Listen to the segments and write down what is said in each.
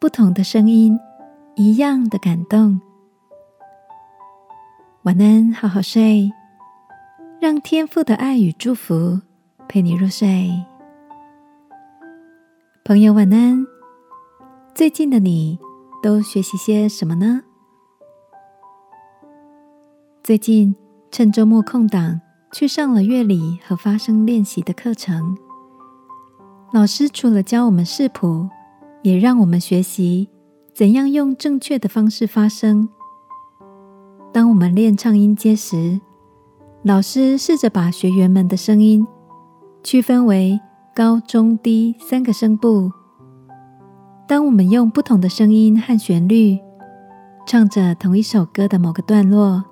不同的声音，一样的感动。晚安，好好睡，让天父的爱与祝福陪你入睡。朋友，晚安。最近的你都学习些什么呢？最近趁周末空档去上了乐理和发声练习的课程。老师除了教我们视谱，也让我们学习怎样用正确的方式发声。当我们练唱音阶时，老师试着把学员们的声音区分为高、中、低三个声部。当我们用不同的声音和旋律唱着同一首歌的某个段落，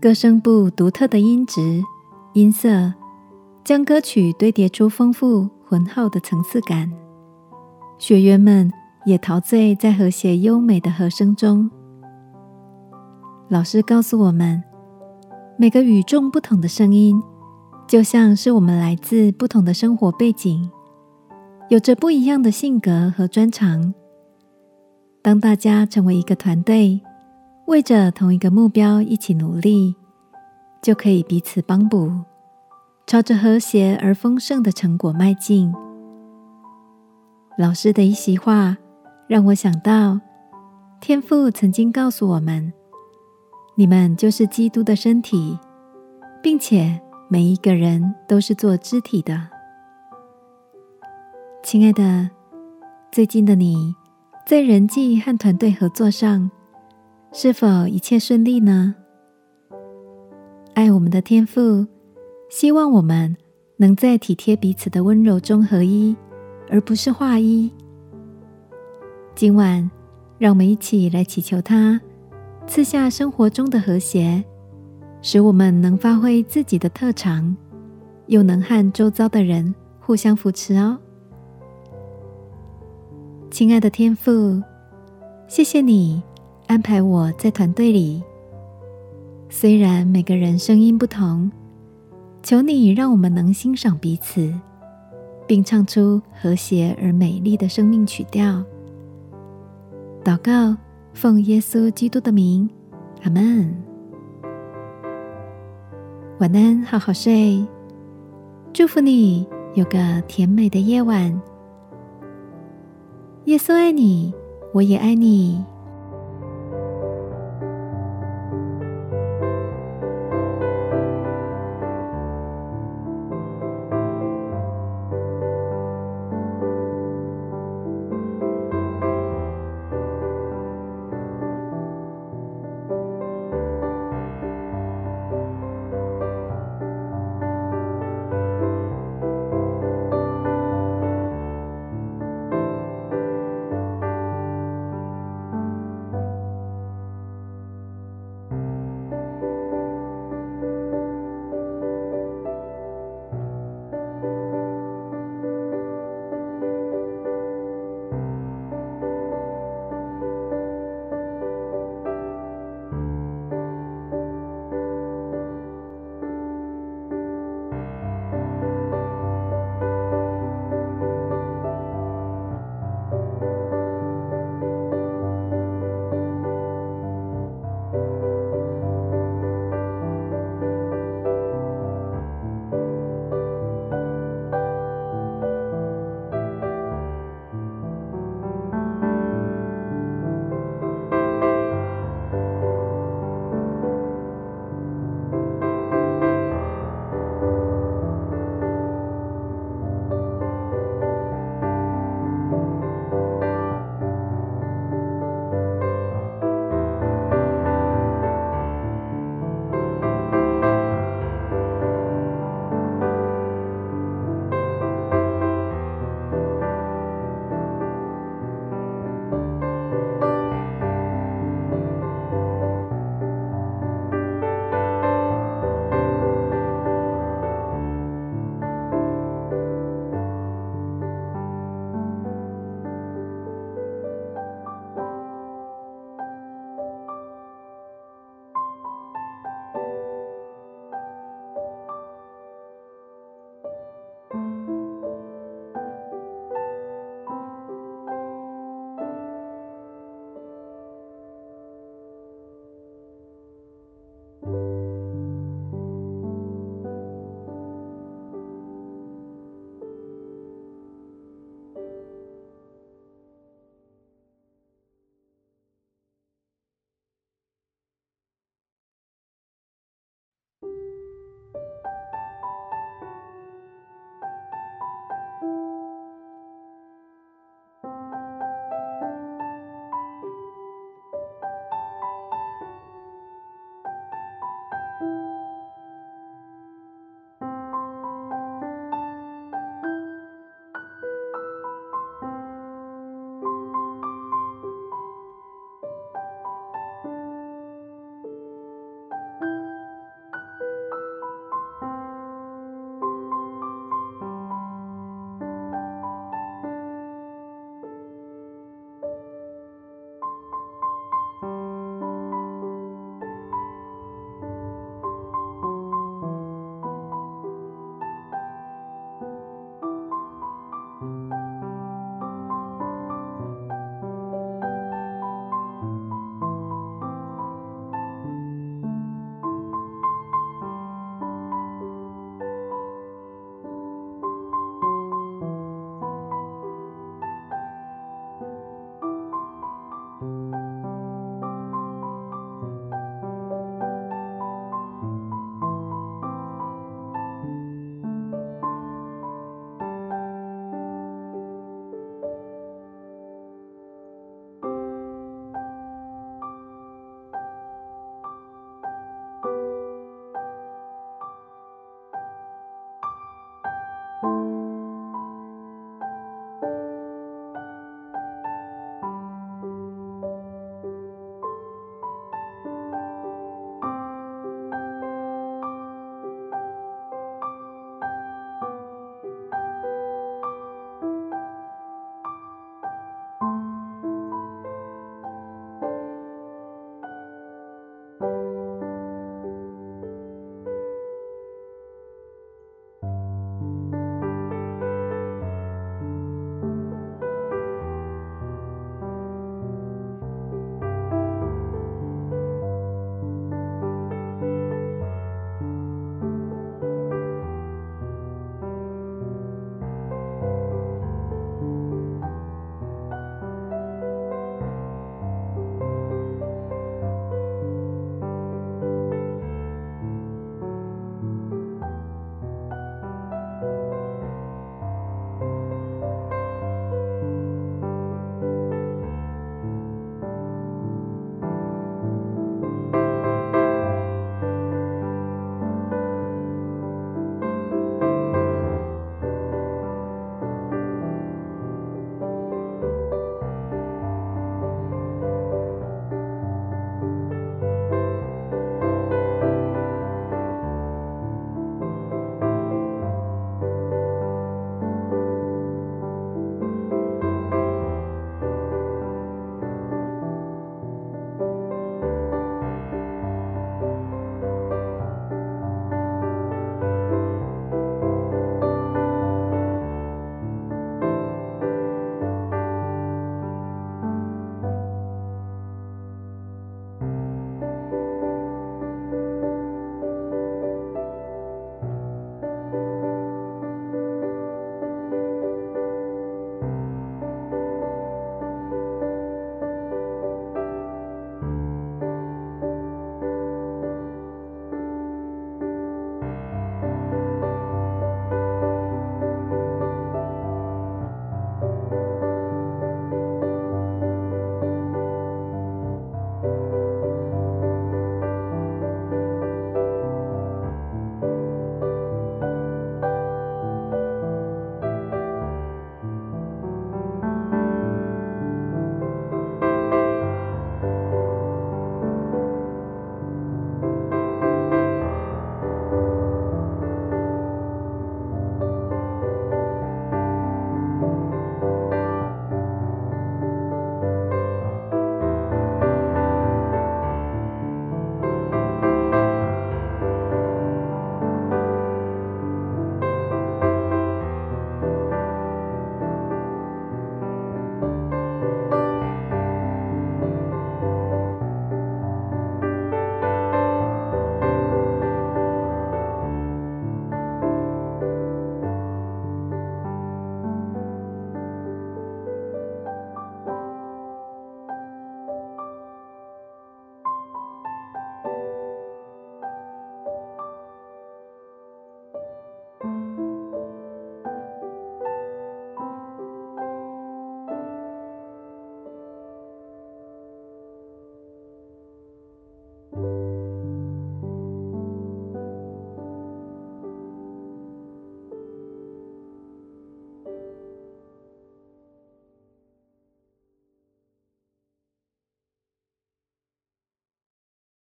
歌声部独特的音质、音色，将歌曲堆叠出丰富浑厚的层次感。学员们也陶醉在和谐优美的和声中。老师告诉我们，每个与众不同的声音，就像是我们来自不同的生活背景，有着不一样的性格和专长。当大家成为一个团队，为着同一个目标一起努力，就可以彼此帮补，朝着和谐而丰盛的成果迈进。老师的一席话让我想到，天父曾经告诉我们：“你们就是基督的身体，并且每一个人都是做肢体的。”亲爱的，最近的你在人际和团队合作上是否一切顺利呢？爱我们的天父希望我们能在体贴彼此的温柔中合一。而不是画一。今晚，让我们一起来祈求他赐下生活中的和谐，使我们能发挥自己的特长，又能和周遭的人互相扶持哦。亲爱的天父，谢谢你安排我在团队里。虽然每个人声音不同，求你让我们能欣赏彼此。并唱出和谐而美丽的生命曲调。祷告，奉耶稣基督的名，阿门。晚安，好好睡。祝福你有个甜美的夜晚。耶稣爱你，我也爱你。